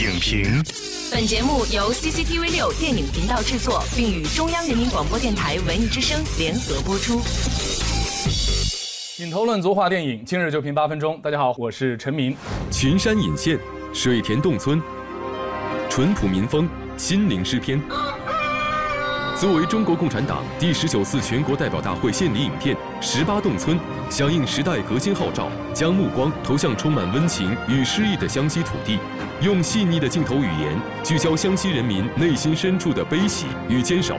影评。本节目由 CCTV 六电影频道制作，并与中央人民广播电台文艺之声联合播出。品头论足话电影，今日就评八分钟。大家好，我是陈明。群山隐现，水田洞村，淳朴民风，心灵诗篇。作为中国共产党第十九次全国代表大会献礼影片《十八洞村》，响应时代革新号召，将目光投向充满温情与诗意的湘西土地，用细腻的镜头语言聚焦湘西人民内心深处的悲喜与坚守。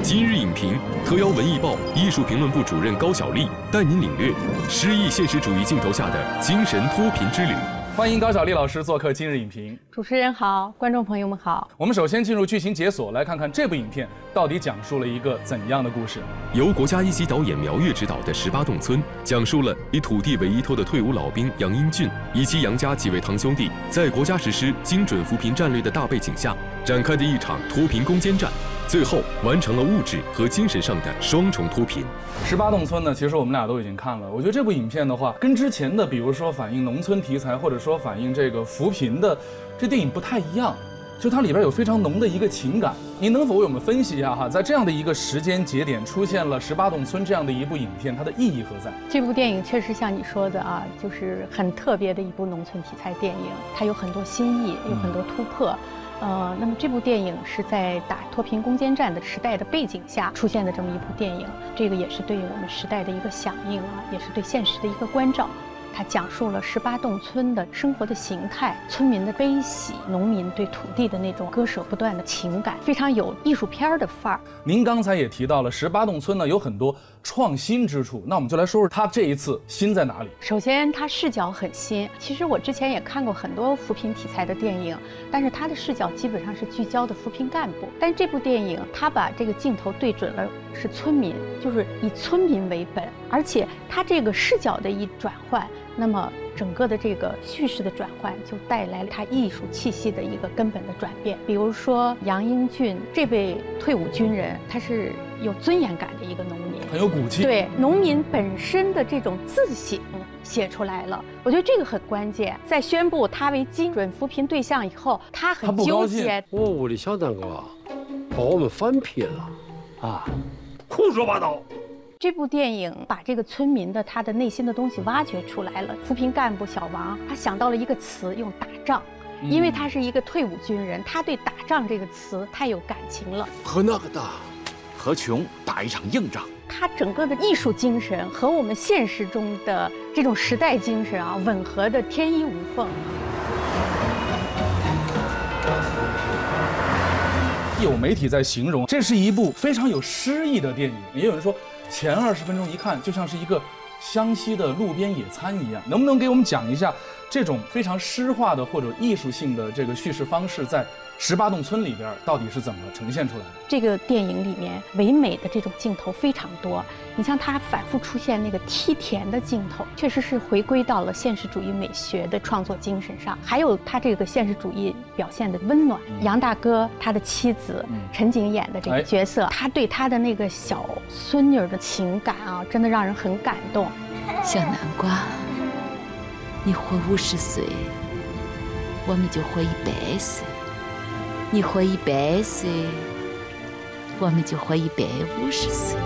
今日影评特邀文艺报艺术评论部主任高晓丽带您领略诗意现实主义镜头下的精神脱贫之旅。欢迎高晓丽老师做客今日影评。主持人好，观众朋友们好。我们首先进入剧情解锁，来看看这部影片到底讲述了一个怎样的故事。由国家一级导演苗越执导的《十八洞村》，讲述了以土地为依托的退伍老兵杨英俊以及杨家几位堂兄弟，在国家实施精准扶贫战略的大背景下展开的一场脱贫攻坚战。最后完成了物质和精神上的双重脱贫。十八洞村呢，其实我们俩都已经看了。我觉得这部影片的话，跟之前的，比如说反映农村题材，或者说反映这个扶贫的这电影不太一样。就它里边有非常浓的一个情感。您能否为我们分析一下哈，在这样的一个时间节点出现了十八洞村这样的一部影片，它的意义何在？这部电影确实像你说的啊，就是很特别的一部农村题材电影，它有很多新意，有很多突破。呃，那么这部电影是在打脱贫攻坚战的时代的背景下出现的这么一部电影，这个也是对我们时代的一个响应啊，也是对现实的一个关照。它讲述了十八洞村的生活的形态，村民的悲喜，农民对土地的那种割舍不断的情感，非常有艺术片的范儿。您刚才也提到了十八洞村呢，有很多创新之处，那我们就来说说它这一次新在哪里。首先，它视角很新。其实我之前也看过很多扶贫题材的电影，但是它的视角基本上是聚焦的扶贫干部。但这部电影，它把这个镜头对准了是村民，就是以村民为本，而且他这个视角的一转换。那么整个的这个叙事的转换，就带来了他艺术气息的一个根本的转变。比如说杨英俊这位退伍军人，他是有尊严感的一个农民，很有骨气。对农民本身的这种自省写出来了，我觉得这个很关键。在宣布他为精准扶贫对象以后，他很纠结。我屋里小蛋糕把我们翻篇了，啊，胡说八道。这部电影把这个村民的他的内心的东西挖掘出来了。扶贫干部小王，他想到了一个词，用打仗，因为他是一个退伍军人，他对打仗这个词太有感情了。和那个打，和穷打一场硬仗。他整个的艺术精神和我们现实中的这种时代精神啊，吻合的天衣无缝。有媒体在形容，这是一部非常有诗意的电影。也有人说。前二十分钟一看就像是一个湘西的路边野餐一样，能不能给我们讲一下这种非常诗化的或者艺术性的这个叙事方式在？十八洞村里边到底是怎么呈现出来的？这个电影里面唯美的这种镜头非常多。你像它反复出现那个梯田的镜头，确实是回归到了现实主义美学的创作精神上。还有它这个现实主义表现的温暖。杨大哥他的妻子陈景演的这个角色，他对他的那个小孙女的情感啊，真的让人很感动。小南瓜，你活五十岁，我们就活一百岁。你活一百岁，我们就活一百五十岁。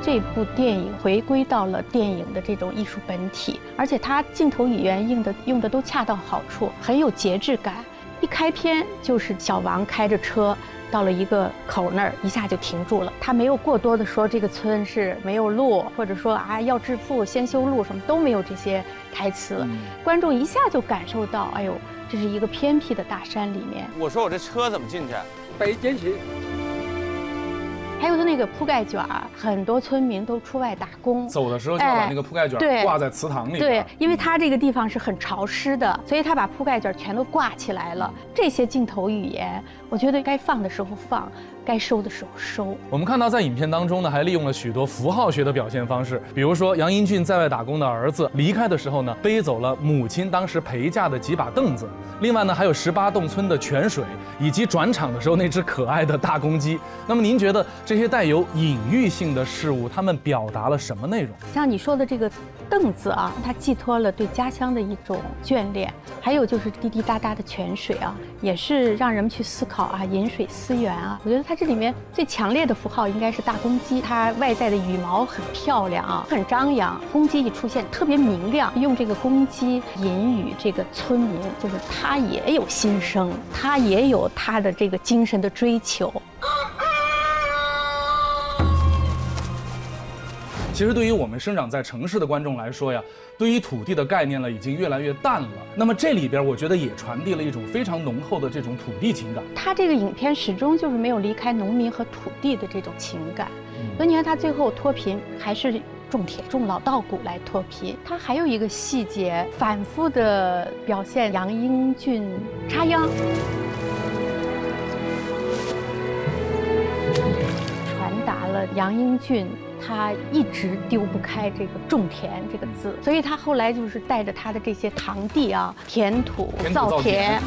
这部电影回归到了电影的这种艺术本体，而且它镜头语言用的用的都恰到好处，很有节制感。一开篇就是小王开着车到了一个口那儿，一下就停住了。他没有过多的说这个村是没有路，或者说啊要致富先修路，什么都没有这些台词，观众一下就感受到，哎呦。这是一个偏僻的大山里面。我说我这车怎么进去？背进去。还有他那个铺盖卷儿，很多村民都出外打工，走的时候就要把那个铺盖卷挂在祠堂里。对，因为他这个地方是很潮湿的，所以他把铺盖卷全都挂起来了。这些镜头语言，我觉得该放的时候放，该收的时候收。我们看到在影片当中呢，还利用了许多符号学的表现方式，比如说杨英俊在外打工的儿子离开的时候呢，背走了母亲当时陪嫁的几把凳子。另外呢，还有十八洞村的泉水，以及转场的时候那只可爱的大公鸡。那么您觉得这些带有隐喻性的事物，它们表达了什么内容？像你说的这个凳子啊，它寄托了对家乡的一种眷恋，还有就是滴滴答答的泉水啊，也是让人们去思考啊，饮水思源啊。我觉得它这里面最强烈的符号应该是大公鸡，它外在的羽毛很漂亮啊，很张扬。公鸡一出现特别明亮，用这个公鸡引语这个村民，就是他也有心声，他也有他的这个精神的追求。其实对于我们生长在城市的观众来说呀，对于土地的概念呢已经越来越淡了。那么这里边我觉得也传递了一种非常浓厚的这种土地情感。他这个影片始终就是没有离开农民和土地的这种情感，所以你看他最后脱贫还是种田、种老稻谷来脱贫。他还有一个细节，反复的表现杨英俊插秧，传达了杨英俊。他一直丢不开这个种田这个字，所以他后来就是带着他的这些堂弟啊，填土造田。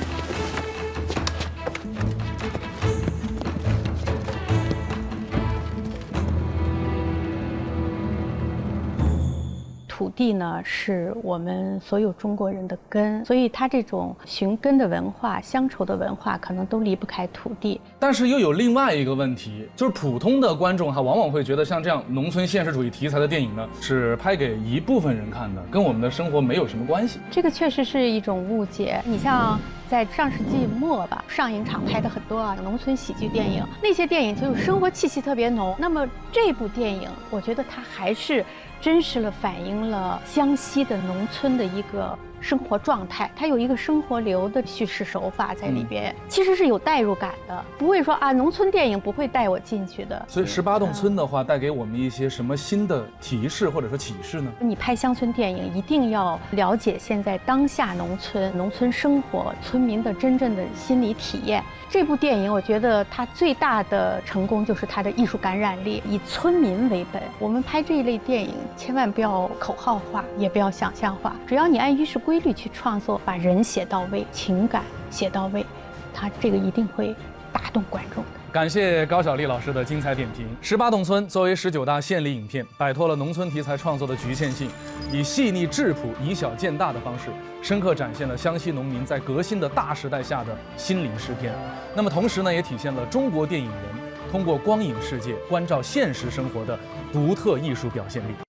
土地呢，是我们所有中国人的根，所以它这种寻根的文化、乡愁的文化，可能都离不开土地。但是又有另外一个问题，就是普通的观众哈，往往会觉得像这样农村现实主义题材的电影呢，是拍给一部分人看的，跟我们的生活没有什么关系。这个确实是一种误解。你像在上世纪末吧，上影厂拍的很多啊农村喜剧电影，那些电影就是生活气息特别浓。那么这部电影，我觉得它还是。真实了反映了湘西的农村的一个。生活状态，它有一个生活流的叙事手法在里边，其实是有代入感的，不会说啊，农村电影不会带我进去的。所以十八洞村的话，带给我们一些什么新的提示或者说启示呢？你拍乡村电影，一定要了解现在当下农村农村生活村民的真正的心理体验。这部电影，我觉得它最大的成功就是它的艺术感染力，以村民为本。我们拍这一类电影，千万不要口号化，也不要想象化，只要你按于是。规律去创作，把人写到位，情感写到位，他这个一定会打动观众的。感谢高晓丽老师的精彩点评。《十八洞村》作为十九大献礼影片，摆脱了农村题材创作的局限性，以细腻质朴、以小见大的方式，深刻展现了湘西农民在革新的大时代下的心灵诗篇。那么同时呢，也体现了中国电影人通过光影世界关照现实生活的独特艺术表现力。